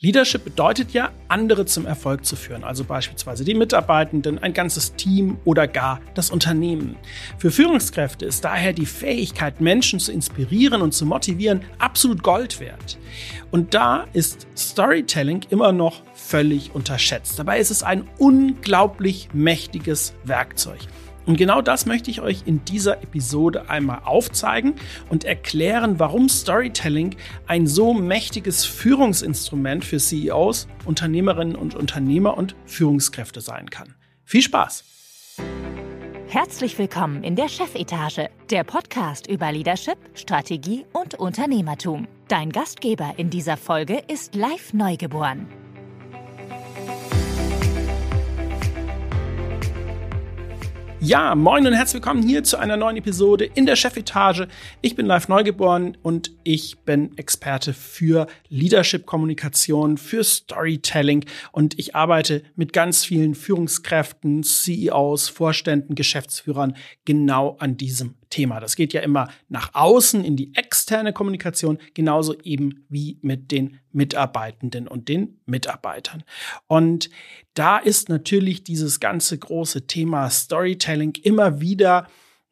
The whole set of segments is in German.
Leadership bedeutet ja, andere zum Erfolg zu führen, also beispielsweise die Mitarbeitenden, ein ganzes Team oder gar das Unternehmen. Für Führungskräfte ist daher die Fähigkeit, Menschen zu inspirieren und zu motivieren, absolut Gold wert. Und da ist Storytelling immer noch völlig unterschätzt. Dabei ist es ein unglaublich mächtiges Werkzeug. Und genau das möchte ich euch in dieser Episode einmal aufzeigen und erklären, warum Storytelling ein so mächtiges Führungsinstrument für CEOs, Unternehmerinnen und Unternehmer und Führungskräfte sein kann. Viel Spaß! Herzlich willkommen in der Chefetage, der Podcast über Leadership, Strategie und Unternehmertum. Dein Gastgeber in dieser Folge ist Live Neugeboren. Ja, moin und herzlich willkommen hier zu einer neuen Episode in der Chefetage. Ich bin live neugeboren und ich bin Experte für Leadership-Kommunikation, für Storytelling und ich arbeite mit ganz vielen Führungskräften, CEOs, Vorständen, Geschäftsführern genau an diesem Thema. Das geht ja immer nach außen in die externe Kommunikation, genauso eben wie mit den Mitarbeitenden und den Mitarbeitern. Und da ist natürlich dieses ganze große Thema Storytelling immer wieder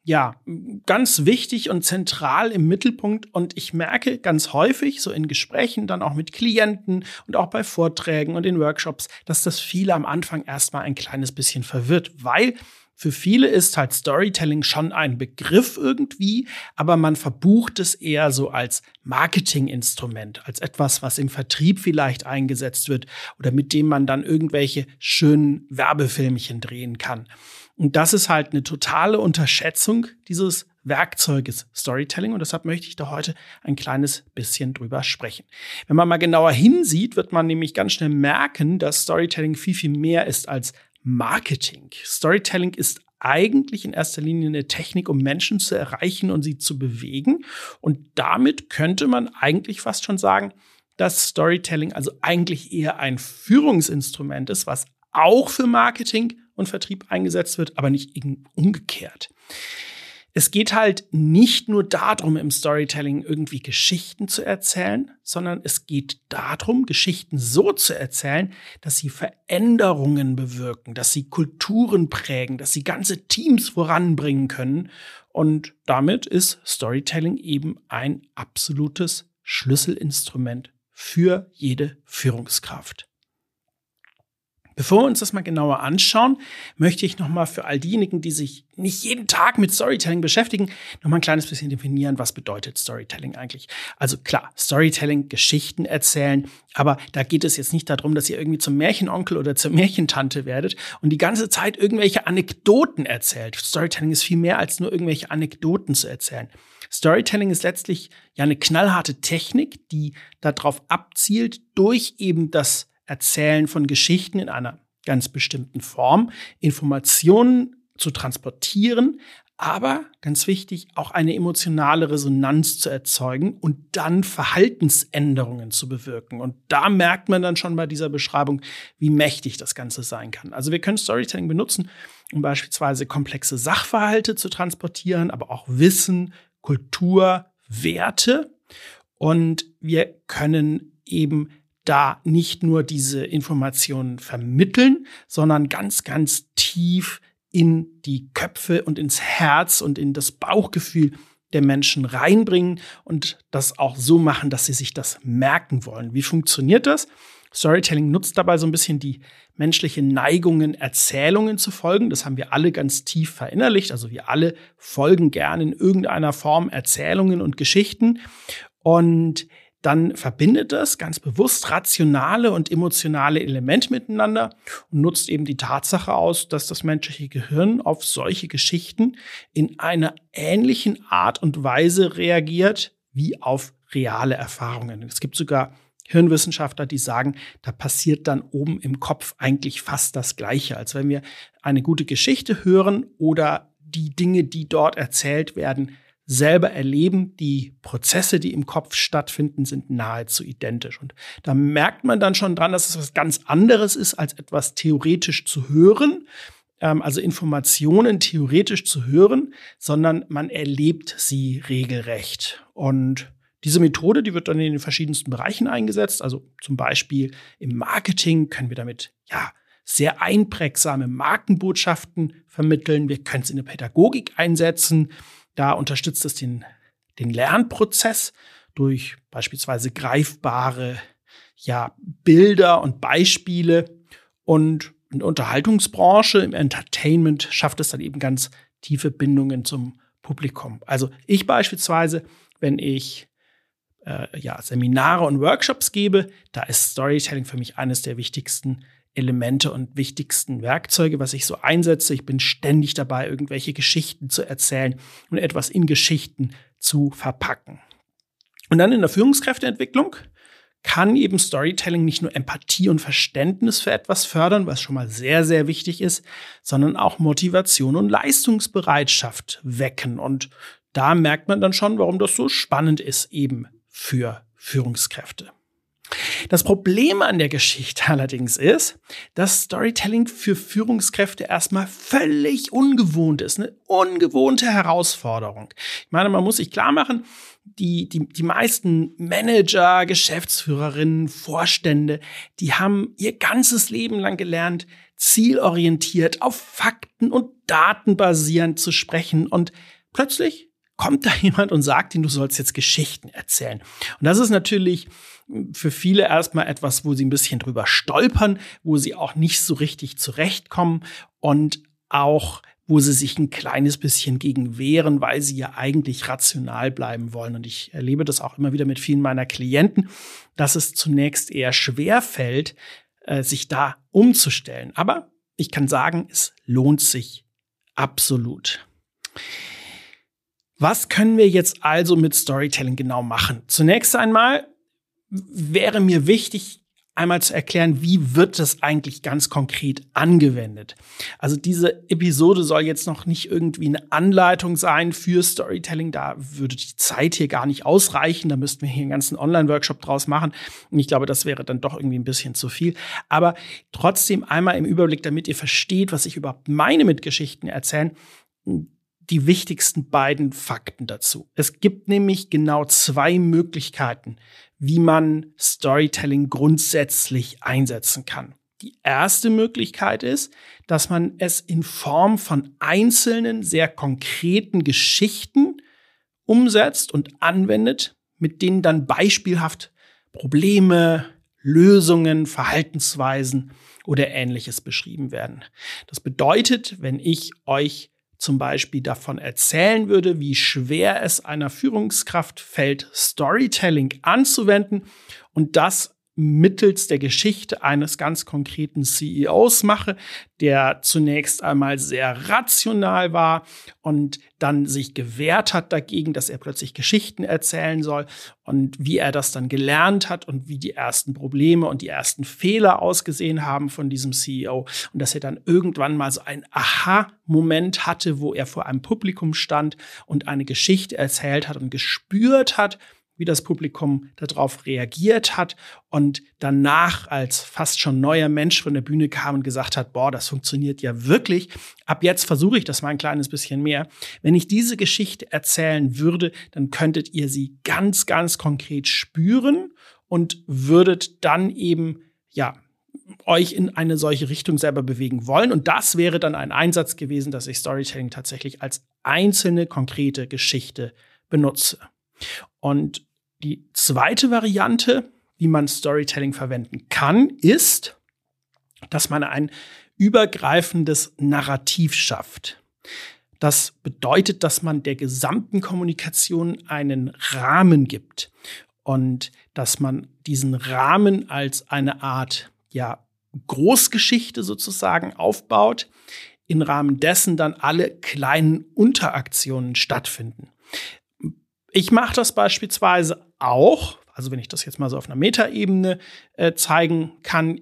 ja, ganz wichtig und zentral im Mittelpunkt. Und ich merke ganz häufig, so in Gesprächen, dann auch mit Klienten und auch bei Vorträgen und in Workshops, dass das viele am Anfang erstmal ein kleines bisschen verwirrt, weil für viele ist halt Storytelling schon ein Begriff irgendwie, aber man verbucht es eher so als Marketinginstrument, als etwas, was im Vertrieb vielleicht eingesetzt wird oder mit dem man dann irgendwelche schönen Werbefilmchen drehen kann. Und das ist halt eine totale Unterschätzung dieses Werkzeuges Storytelling und deshalb möchte ich da heute ein kleines bisschen drüber sprechen. Wenn man mal genauer hinsieht, wird man nämlich ganz schnell merken, dass Storytelling viel, viel mehr ist als Marketing. Storytelling ist eigentlich in erster Linie eine Technik, um Menschen zu erreichen und sie zu bewegen. Und damit könnte man eigentlich fast schon sagen, dass Storytelling also eigentlich eher ein Führungsinstrument ist, was auch für Marketing und Vertrieb eingesetzt wird, aber nicht umgekehrt es geht halt nicht nur darum, im Storytelling irgendwie Geschichten zu erzählen, sondern es geht darum, Geschichten so zu erzählen, dass sie Veränderungen bewirken, dass sie Kulturen prägen, dass sie ganze Teams voranbringen können. Und damit ist Storytelling eben ein absolutes Schlüsselinstrument für jede Führungskraft. Bevor wir uns das mal genauer anschauen, möchte ich nochmal für all diejenigen, die sich nicht jeden Tag mit Storytelling beschäftigen, nochmal ein kleines bisschen definieren, was bedeutet Storytelling eigentlich. Also klar, Storytelling, Geschichten erzählen, aber da geht es jetzt nicht darum, dass ihr irgendwie zum Märchenonkel oder zur Märchentante werdet und die ganze Zeit irgendwelche Anekdoten erzählt. Storytelling ist viel mehr als nur irgendwelche Anekdoten zu erzählen. Storytelling ist letztlich ja eine knallharte Technik, die darauf abzielt, durch eben das Erzählen von Geschichten in einer ganz bestimmten Form, Informationen zu transportieren, aber ganz wichtig, auch eine emotionale Resonanz zu erzeugen und dann Verhaltensänderungen zu bewirken. Und da merkt man dann schon bei dieser Beschreibung, wie mächtig das Ganze sein kann. Also wir können Storytelling benutzen, um beispielsweise komplexe Sachverhalte zu transportieren, aber auch Wissen, Kultur, Werte. Und wir können eben da nicht nur diese Informationen vermitteln, sondern ganz, ganz tief in die Köpfe und ins Herz und in das Bauchgefühl der Menschen reinbringen und das auch so machen, dass sie sich das merken wollen. Wie funktioniert das? Storytelling nutzt dabei so ein bisschen die menschliche Neigungen, Erzählungen zu folgen. Das haben wir alle ganz tief verinnerlicht. Also wir alle folgen gerne in irgendeiner Form Erzählungen und Geschichten. Und dann verbindet das ganz bewusst rationale und emotionale Elemente miteinander und nutzt eben die Tatsache aus, dass das menschliche Gehirn auf solche Geschichten in einer ähnlichen Art und Weise reagiert wie auf reale Erfahrungen. Es gibt sogar Hirnwissenschaftler, die sagen, da passiert dann oben im Kopf eigentlich fast das Gleiche, als wenn wir eine gute Geschichte hören oder die Dinge, die dort erzählt werden, selber erleben, die Prozesse, die im Kopf stattfinden, sind nahezu identisch. Und da merkt man dann schon dran, dass es was ganz anderes ist, als etwas theoretisch zu hören, ähm, also Informationen theoretisch zu hören, sondern man erlebt sie regelrecht. Und Diese Methode, die wird dann in den verschiedensten Bereichen eingesetzt. Also zum Beispiel im Marketing können wir damit ja sehr einprägsame Markenbotschaften vermitteln. Wir können es in der Pädagogik einsetzen. Da unterstützt es den, den Lernprozess durch beispielsweise greifbare ja, Bilder und Beispiele. Und in der Unterhaltungsbranche, im Entertainment schafft es dann eben ganz tiefe Bindungen zum Publikum. Also ich beispielsweise, wenn ich äh, ja, Seminare und Workshops gebe, da ist Storytelling für mich eines der wichtigsten Elemente und wichtigsten Werkzeuge, was ich so einsetze. Ich bin ständig dabei, irgendwelche Geschichten zu erzählen und etwas in Geschichten zu verpacken. Und dann in der Führungskräfteentwicklung kann eben Storytelling nicht nur Empathie und Verständnis für etwas fördern, was schon mal sehr, sehr wichtig ist, sondern auch Motivation und Leistungsbereitschaft wecken. Und da merkt man dann schon, warum das so spannend ist eben für Führungskräfte. Das Problem an der Geschichte allerdings ist, dass Storytelling für Führungskräfte erstmal völlig ungewohnt ist, eine ungewohnte Herausforderung. Ich meine, man muss sich klar machen, die, die, die meisten Manager, Geschäftsführerinnen, Vorstände, die haben ihr ganzes Leben lang gelernt, zielorientiert, auf Fakten und Daten basierend zu sprechen und plötzlich kommt da jemand und sagt ihnen, du sollst jetzt Geschichten erzählen. Und das ist natürlich für viele erstmal etwas, wo sie ein bisschen drüber stolpern, wo sie auch nicht so richtig zurechtkommen und auch wo sie sich ein kleines bisschen gegen wehren, weil sie ja eigentlich rational bleiben wollen. Und ich erlebe das auch immer wieder mit vielen meiner Klienten, dass es zunächst eher schwer fällt, äh, sich da umzustellen. Aber ich kann sagen, es lohnt sich absolut. Was können wir jetzt also mit Storytelling genau machen? Zunächst einmal wäre mir wichtig, einmal zu erklären, wie wird das eigentlich ganz konkret angewendet. Also diese Episode soll jetzt noch nicht irgendwie eine Anleitung sein für Storytelling. Da würde die Zeit hier gar nicht ausreichen. Da müssten wir hier einen ganzen Online-Workshop draus machen. Und ich glaube, das wäre dann doch irgendwie ein bisschen zu viel. Aber trotzdem einmal im Überblick, damit ihr versteht, was ich überhaupt meine mit Geschichten erzählen die wichtigsten beiden Fakten dazu. Es gibt nämlich genau zwei Möglichkeiten, wie man Storytelling grundsätzlich einsetzen kann. Die erste Möglichkeit ist, dass man es in Form von einzelnen, sehr konkreten Geschichten umsetzt und anwendet, mit denen dann beispielhaft Probleme, Lösungen, Verhaltensweisen oder ähnliches beschrieben werden. Das bedeutet, wenn ich euch zum Beispiel davon erzählen würde, wie schwer es einer Führungskraft fällt, Storytelling anzuwenden und das mittels der Geschichte eines ganz konkreten CEOs mache, der zunächst einmal sehr rational war und dann sich gewehrt hat dagegen, dass er plötzlich Geschichten erzählen soll und wie er das dann gelernt hat und wie die ersten Probleme und die ersten Fehler ausgesehen haben von diesem CEO und dass er dann irgendwann mal so ein Aha-Moment hatte, wo er vor einem Publikum stand und eine Geschichte erzählt hat und gespürt hat, wie das Publikum darauf reagiert hat und danach als fast schon neuer Mensch von der Bühne kam und gesagt hat, boah, das funktioniert ja wirklich. Ab jetzt versuche ich das mal ein kleines bisschen mehr. Wenn ich diese Geschichte erzählen würde, dann könntet ihr sie ganz, ganz konkret spüren und würdet dann eben, ja, euch in eine solche Richtung selber bewegen wollen. Und das wäre dann ein Einsatz gewesen, dass ich Storytelling tatsächlich als einzelne konkrete Geschichte benutze. Und die zweite Variante, wie man Storytelling verwenden kann, ist, dass man ein übergreifendes Narrativ schafft. Das bedeutet, dass man der gesamten Kommunikation einen Rahmen gibt und dass man diesen Rahmen als eine Art ja, Großgeschichte sozusagen aufbaut, im Rahmen dessen dann alle kleinen Unteraktionen stattfinden. Ich mache das beispielsweise auch, also wenn ich das jetzt mal so auf einer Metaebene äh, zeigen kann,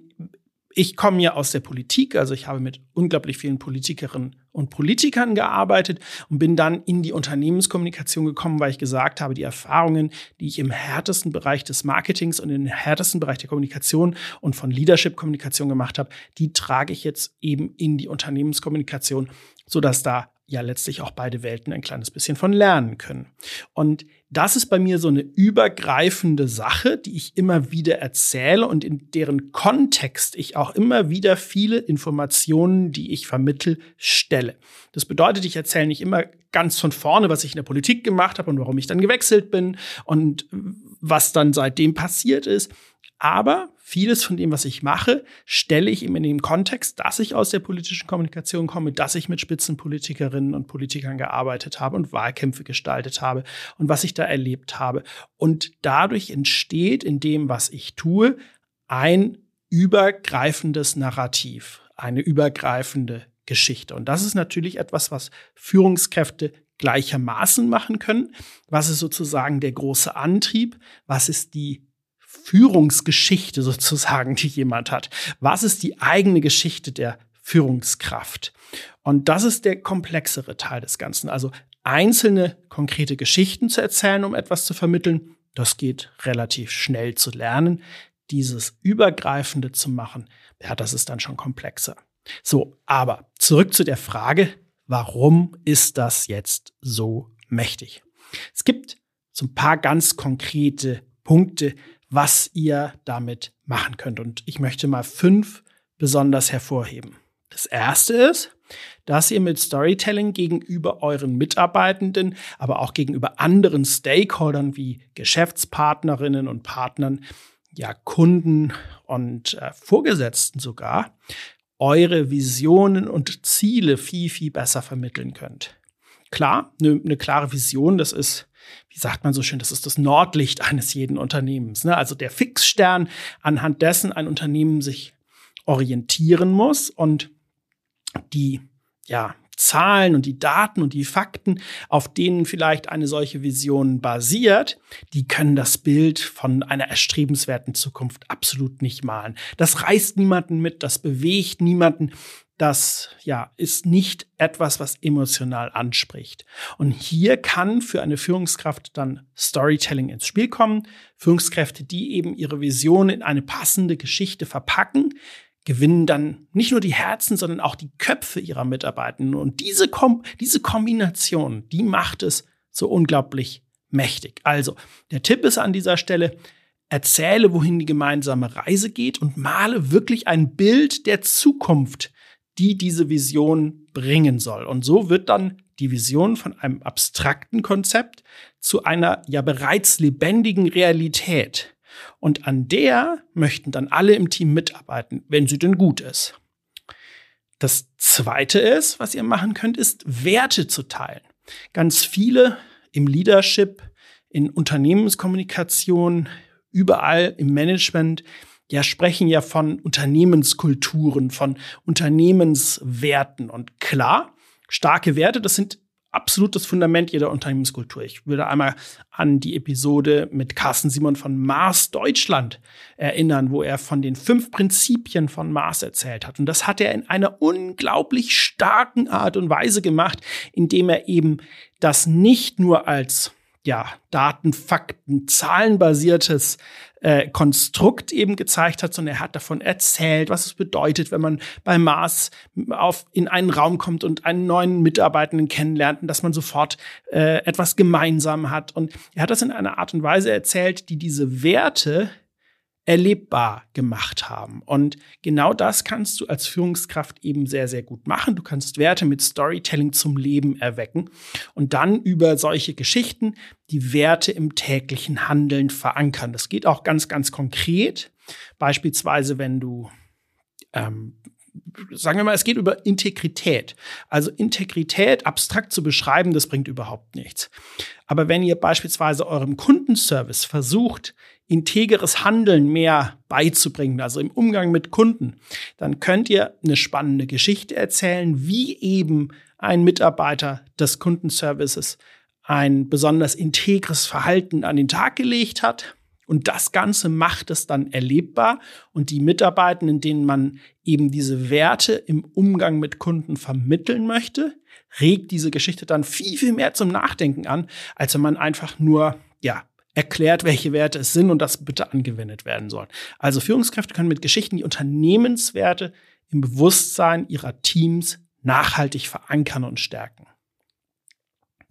ich komme ja aus der Politik, also ich habe mit unglaublich vielen Politikerinnen und Politikern gearbeitet und bin dann in die Unternehmenskommunikation gekommen, weil ich gesagt habe, die Erfahrungen, die ich im härtesten Bereich des Marketings und im härtesten Bereich der Kommunikation und von Leadership-Kommunikation gemacht habe, die trage ich jetzt eben in die Unternehmenskommunikation, sodass da ja letztlich auch beide Welten ein kleines bisschen von lernen können. Und das ist bei mir so eine übergreifende Sache, die ich immer wieder erzähle und in deren Kontext ich auch immer wieder viele Informationen, die ich vermittel, stelle. Das bedeutet, ich erzähle nicht immer ganz von vorne, was ich in der Politik gemacht habe und warum ich dann gewechselt bin und was dann seitdem passiert ist, aber vieles von dem, was ich mache, stelle ich eben in dem Kontext, dass ich aus der politischen Kommunikation komme, dass ich mit Spitzenpolitikerinnen und Politikern gearbeitet habe und Wahlkämpfe gestaltet habe und was ich da erlebt habe. Und dadurch entsteht in dem, was ich tue, ein übergreifendes Narrativ, eine übergreifende Geschichte. Und das ist natürlich etwas, was Führungskräfte gleichermaßen machen können. Was ist sozusagen der große Antrieb? Was ist die Führungsgeschichte sozusagen, die jemand hat. Was ist die eigene Geschichte der Führungskraft? Und das ist der komplexere Teil des Ganzen. Also einzelne konkrete Geschichten zu erzählen, um etwas zu vermitteln, das geht relativ schnell zu lernen. Dieses Übergreifende zu machen, ja, das ist dann schon komplexer. So, aber zurück zu der Frage, warum ist das jetzt so mächtig? Es gibt so ein paar ganz konkrete Punkte, was ihr damit machen könnt. Und ich möchte mal fünf besonders hervorheben. Das erste ist, dass ihr mit Storytelling gegenüber euren Mitarbeitenden, aber auch gegenüber anderen Stakeholdern wie Geschäftspartnerinnen und Partnern, ja Kunden und äh, Vorgesetzten sogar, eure Visionen und Ziele viel, viel besser vermitteln könnt. Klar, eine ne klare Vision, das ist wie sagt man so schön, das ist das Nordlicht eines jeden Unternehmens. Ne? Also der Fixstern, anhand dessen ein Unternehmen sich orientieren muss und die ja, Zahlen und die Daten und die Fakten, auf denen vielleicht eine solche Vision basiert, die können das Bild von einer erstrebenswerten Zukunft absolut nicht malen. Das reißt niemanden mit, das bewegt niemanden, das ja ist nicht etwas, was emotional anspricht. Und hier kann für eine Führungskraft dann Storytelling ins Spiel kommen. Führungskräfte, die eben ihre Vision in eine passende Geschichte verpacken, gewinnen dann nicht nur die Herzen, sondern auch die Köpfe ihrer Mitarbeitenden. Und diese, Kom diese Kombination, die macht es so unglaublich mächtig. Also, der Tipp ist an dieser Stelle, erzähle, wohin die gemeinsame Reise geht und male wirklich ein Bild der Zukunft, die diese Vision bringen soll. Und so wird dann die Vision von einem abstrakten Konzept zu einer ja bereits lebendigen Realität. Und an der möchten dann alle im Team mitarbeiten, wenn sie denn gut ist. Das zweite ist, was ihr machen könnt, ist Werte zu teilen. Ganz viele im Leadership, in Unternehmenskommunikation, überall im Management ja sprechen ja von Unternehmenskulturen, von Unternehmenswerten. Und klar, starke Werte, das sind absolut das Fundament jeder Unternehmenskultur. Ich würde einmal an die Episode mit Carsten Simon von Mars Deutschland erinnern, wo er von den fünf Prinzipien von Mars erzählt hat. Und das hat er in einer unglaublich starken Art und Weise gemacht, indem er eben das nicht nur als ja, Daten, Fakten, zahlenbasiertes äh, Konstrukt eben gezeigt hat, sondern er hat davon erzählt, was es bedeutet, wenn man bei Mars auf, in einen Raum kommt und einen neuen Mitarbeitenden kennenlernt und dass man sofort äh, etwas gemeinsam hat. Und er hat das in einer Art und Weise erzählt, die diese Werte erlebbar gemacht haben. Und genau das kannst du als Führungskraft eben sehr, sehr gut machen. Du kannst Werte mit Storytelling zum Leben erwecken und dann über solche Geschichten die Werte im täglichen Handeln verankern. Das geht auch ganz, ganz konkret. Beispielsweise, wenn du ähm, sagen wir mal, es geht über Integrität. Also Integrität abstrakt zu beschreiben, das bringt überhaupt nichts. Aber wenn ihr beispielsweise eurem Kundenservice versucht, integeres Handeln mehr beizubringen, also im Umgang mit Kunden, dann könnt ihr eine spannende Geschichte erzählen, wie eben ein Mitarbeiter des Kundenservices ein besonders integres Verhalten an den Tag gelegt hat. Und das Ganze macht es dann erlebbar und die Mitarbeitenden, denen man eben diese Werte im Umgang mit Kunden vermitteln möchte, regt diese Geschichte dann viel, viel mehr zum Nachdenken an, als wenn man einfach nur, ja, erklärt, welche Werte es sind und das bitte angewendet werden soll. Also Führungskräfte können mit Geschichten die Unternehmenswerte im Bewusstsein ihrer Teams nachhaltig verankern und stärken.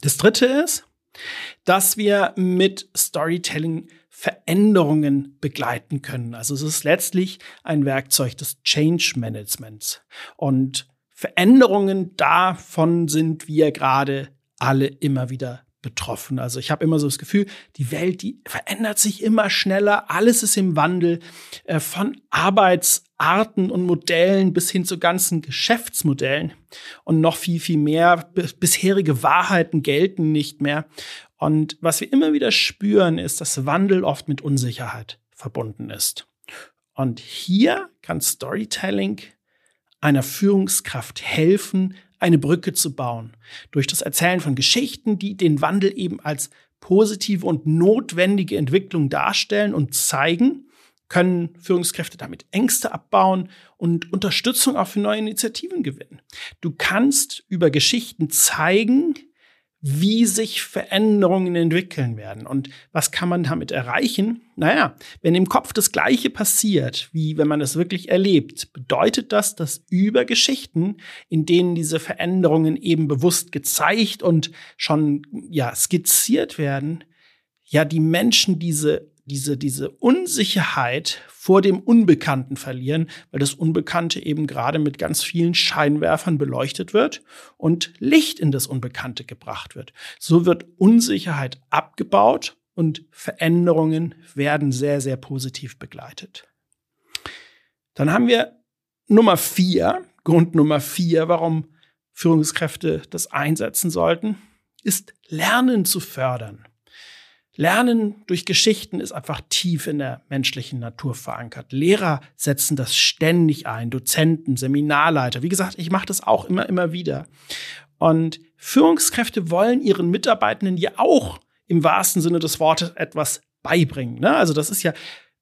Das dritte ist, dass wir mit Storytelling Veränderungen begleiten können. Also es ist letztlich ein Werkzeug des Change Managements. Und Veränderungen davon sind wir gerade alle immer wieder betroffen. Also ich habe immer so das Gefühl, die Welt, die verändert sich immer schneller, alles ist im Wandel, äh, von Arbeitsarten und Modellen bis hin zu ganzen Geschäftsmodellen und noch viel, viel mehr. bisherige Wahrheiten gelten nicht mehr. Und was wir immer wieder spüren, ist, dass Wandel oft mit Unsicherheit verbunden ist. Und hier kann Storytelling einer Führungskraft helfen, eine Brücke zu bauen. Durch das Erzählen von Geschichten, die den Wandel eben als positive und notwendige Entwicklung darstellen und zeigen, können Führungskräfte damit Ängste abbauen und Unterstützung auch für neue Initiativen gewinnen. Du kannst über Geschichten zeigen, wie sich Veränderungen entwickeln werden. Und was kann man damit erreichen? Naja, wenn im Kopf das Gleiche passiert, wie wenn man es wirklich erlebt, bedeutet das, dass über Geschichten, in denen diese Veränderungen eben bewusst gezeigt und schon, ja, skizziert werden, ja, die Menschen diese diese, diese Unsicherheit vor dem Unbekannten verlieren, weil das Unbekannte eben gerade mit ganz vielen Scheinwerfern beleuchtet wird und Licht in das Unbekannte gebracht wird. So wird Unsicherheit abgebaut und Veränderungen werden sehr, sehr positiv begleitet. Dann haben wir Nummer vier, Grund Nummer vier, warum Führungskräfte das einsetzen sollten, ist Lernen zu fördern. Lernen durch Geschichten ist einfach tief in der menschlichen Natur verankert. Lehrer setzen das ständig ein, Dozenten, Seminarleiter. Wie gesagt, ich mache das auch immer, immer wieder. Und Führungskräfte wollen ihren Mitarbeitenden ja auch im wahrsten Sinne des Wortes etwas beibringen. Ne? Also das ist ja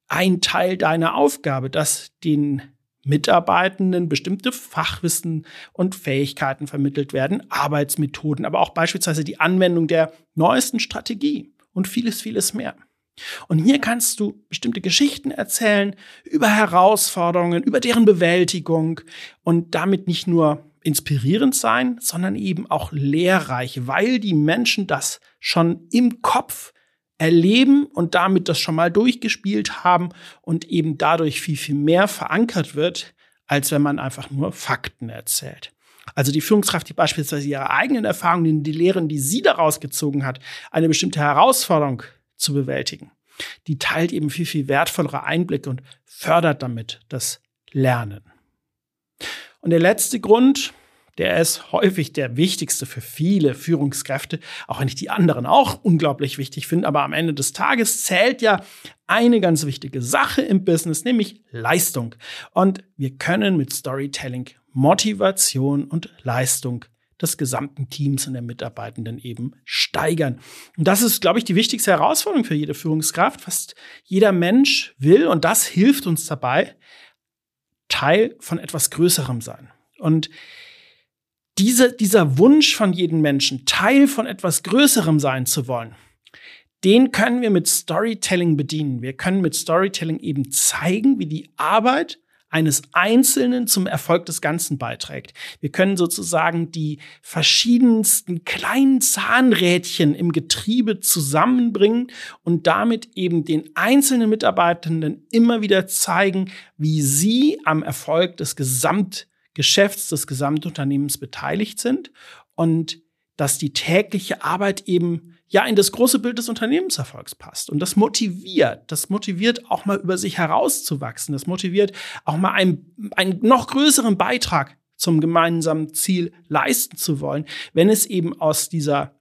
ein Teil deiner Aufgabe, dass den Mitarbeitenden bestimmte Fachwissen und Fähigkeiten vermittelt werden, Arbeitsmethoden, aber auch beispielsweise die Anwendung der neuesten Strategie und vieles, vieles mehr. Und hier kannst du bestimmte Geschichten erzählen über Herausforderungen, über deren Bewältigung und damit nicht nur inspirierend sein, sondern eben auch lehrreich, weil die Menschen das schon im Kopf erleben und damit das schon mal durchgespielt haben und eben dadurch viel, viel mehr verankert wird, als wenn man einfach nur Fakten erzählt. Also die Führungskraft, die beispielsweise ihre eigenen Erfahrungen, die Lehren, die sie daraus gezogen hat, eine bestimmte Herausforderung zu bewältigen, die teilt eben viel, viel wertvollere Einblicke und fördert damit das Lernen. Und der letzte Grund, der ist häufig der wichtigste für viele Führungskräfte, auch wenn ich die anderen auch unglaublich wichtig finde, aber am Ende des Tages zählt ja eine ganz wichtige Sache im Business, nämlich Leistung. Und wir können mit Storytelling Motivation und Leistung des gesamten Teams und der Mitarbeitenden eben steigern. Und das ist, glaube ich, die wichtigste Herausforderung für jede Führungskraft. Fast jeder Mensch will, und das hilft uns dabei, Teil von etwas Größerem sein. Und diese, dieser Wunsch von jedem Menschen, Teil von etwas Größerem sein zu wollen, den können wir mit Storytelling bedienen. Wir können mit Storytelling eben zeigen, wie die Arbeit eines Einzelnen zum Erfolg des Ganzen beiträgt. Wir können sozusagen die verschiedensten kleinen Zahnrädchen im Getriebe zusammenbringen und damit eben den einzelnen Mitarbeitenden immer wieder zeigen, wie sie am Erfolg des Gesamtgeschäfts, des Gesamtunternehmens beteiligt sind und dass die tägliche Arbeit eben ja in das große Bild des Unternehmenserfolgs passt. Und das motiviert, das motiviert auch mal über sich herauszuwachsen, das motiviert auch mal einen, einen noch größeren Beitrag zum gemeinsamen Ziel leisten zu wollen, wenn es eben aus dieser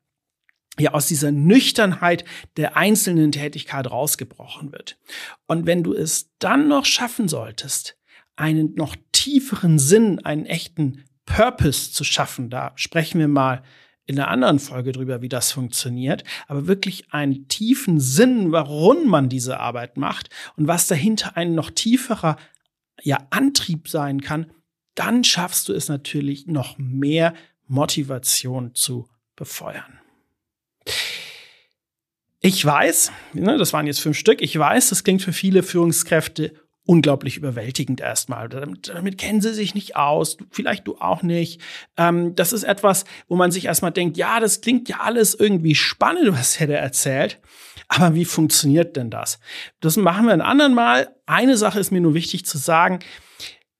ja aus dieser Nüchternheit der einzelnen Tätigkeit rausgebrochen wird. Und wenn du es dann noch schaffen solltest, einen noch tieferen Sinn, einen echten Purpose zu schaffen, da sprechen wir mal in einer anderen Folge drüber, wie das funktioniert, aber wirklich einen tiefen Sinn, warum man diese Arbeit macht und was dahinter ein noch tieferer ja, Antrieb sein kann, dann schaffst du es natürlich noch mehr Motivation zu befeuern. Ich weiß, ne, das waren jetzt fünf Stück, ich weiß, das klingt für viele Führungskräfte unglaublich überwältigend erstmal. Damit, damit kennen sie sich nicht aus, vielleicht du auch nicht. Ähm, das ist etwas, wo man sich erstmal denkt, ja, das klingt ja alles irgendwie spannend, was er da erzählt. Aber wie funktioniert denn das? Das machen wir ein anderen Mal. Eine Sache ist mir nur wichtig zu sagen.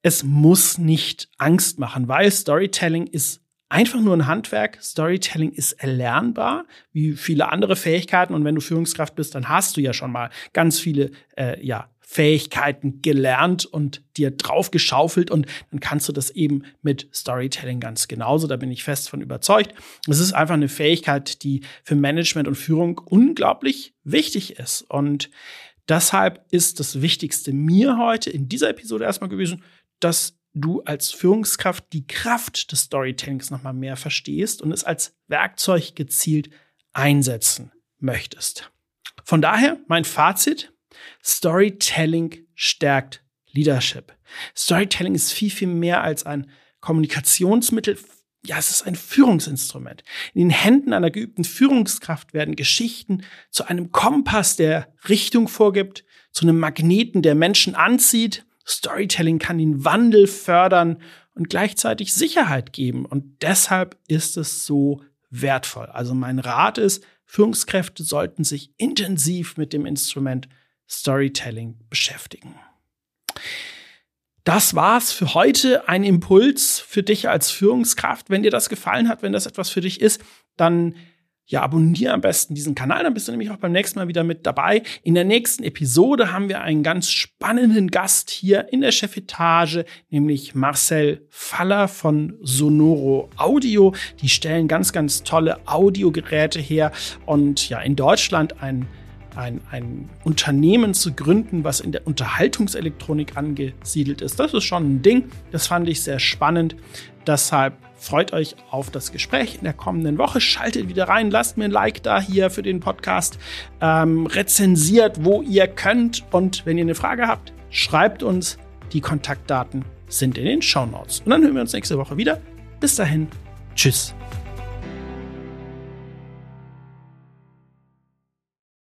Es muss nicht Angst machen, weil Storytelling ist einfach nur ein Handwerk. Storytelling ist erlernbar, wie viele andere Fähigkeiten. Und wenn du Führungskraft bist, dann hast du ja schon mal ganz viele äh, ja, Fähigkeiten gelernt und dir drauf geschaufelt und dann kannst du das eben mit Storytelling ganz genauso. Da bin ich fest von überzeugt. Es ist einfach eine Fähigkeit, die für Management und Führung unglaublich wichtig ist. Und deshalb ist das Wichtigste mir heute in dieser Episode erstmal gewesen, dass du als Führungskraft die Kraft des Storytellings nochmal mehr verstehst und es als Werkzeug gezielt einsetzen möchtest. Von daher mein Fazit. Storytelling stärkt Leadership. Storytelling ist viel, viel mehr als ein Kommunikationsmittel. Ja, es ist ein Führungsinstrument. In den Händen einer geübten Führungskraft werden Geschichten zu einem Kompass, der Richtung vorgibt, zu einem Magneten, der Menschen anzieht Storytelling kann den Wandel fördern und gleichzeitig Sicherheit geben. Und deshalb ist es so wertvoll. Also mein Rat ist, Führungskräfte sollten sich intensiv mit dem Instrument Storytelling beschäftigen. Das war's für heute. Ein Impuls für dich als Führungskraft. Wenn dir das gefallen hat, wenn das etwas für dich ist, dann ja, abonniere am besten diesen Kanal, dann bist du nämlich auch beim nächsten Mal wieder mit dabei. In der nächsten Episode haben wir einen ganz spannenden Gast hier in der Chefetage, nämlich Marcel Faller von Sonoro Audio. Die stellen ganz, ganz tolle Audiogeräte her und ja, in Deutschland ein ein, ein Unternehmen zu gründen, was in der Unterhaltungselektronik angesiedelt ist. Das ist schon ein Ding. Das fand ich sehr spannend. Deshalb freut euch auf das Gespräch in der kommenden Woche. Schaltet wieder rein, lasst mir ein Like da hier für den Podcast, ähm, rezensiert, wo ihr könnt. Und wenn ihr eine Frage habt, schreibt uns. Die Kontaktdaten sind in den Show Notes. Und dann hören wir uns nächste Woche wieder. Bis dahin, tschüss.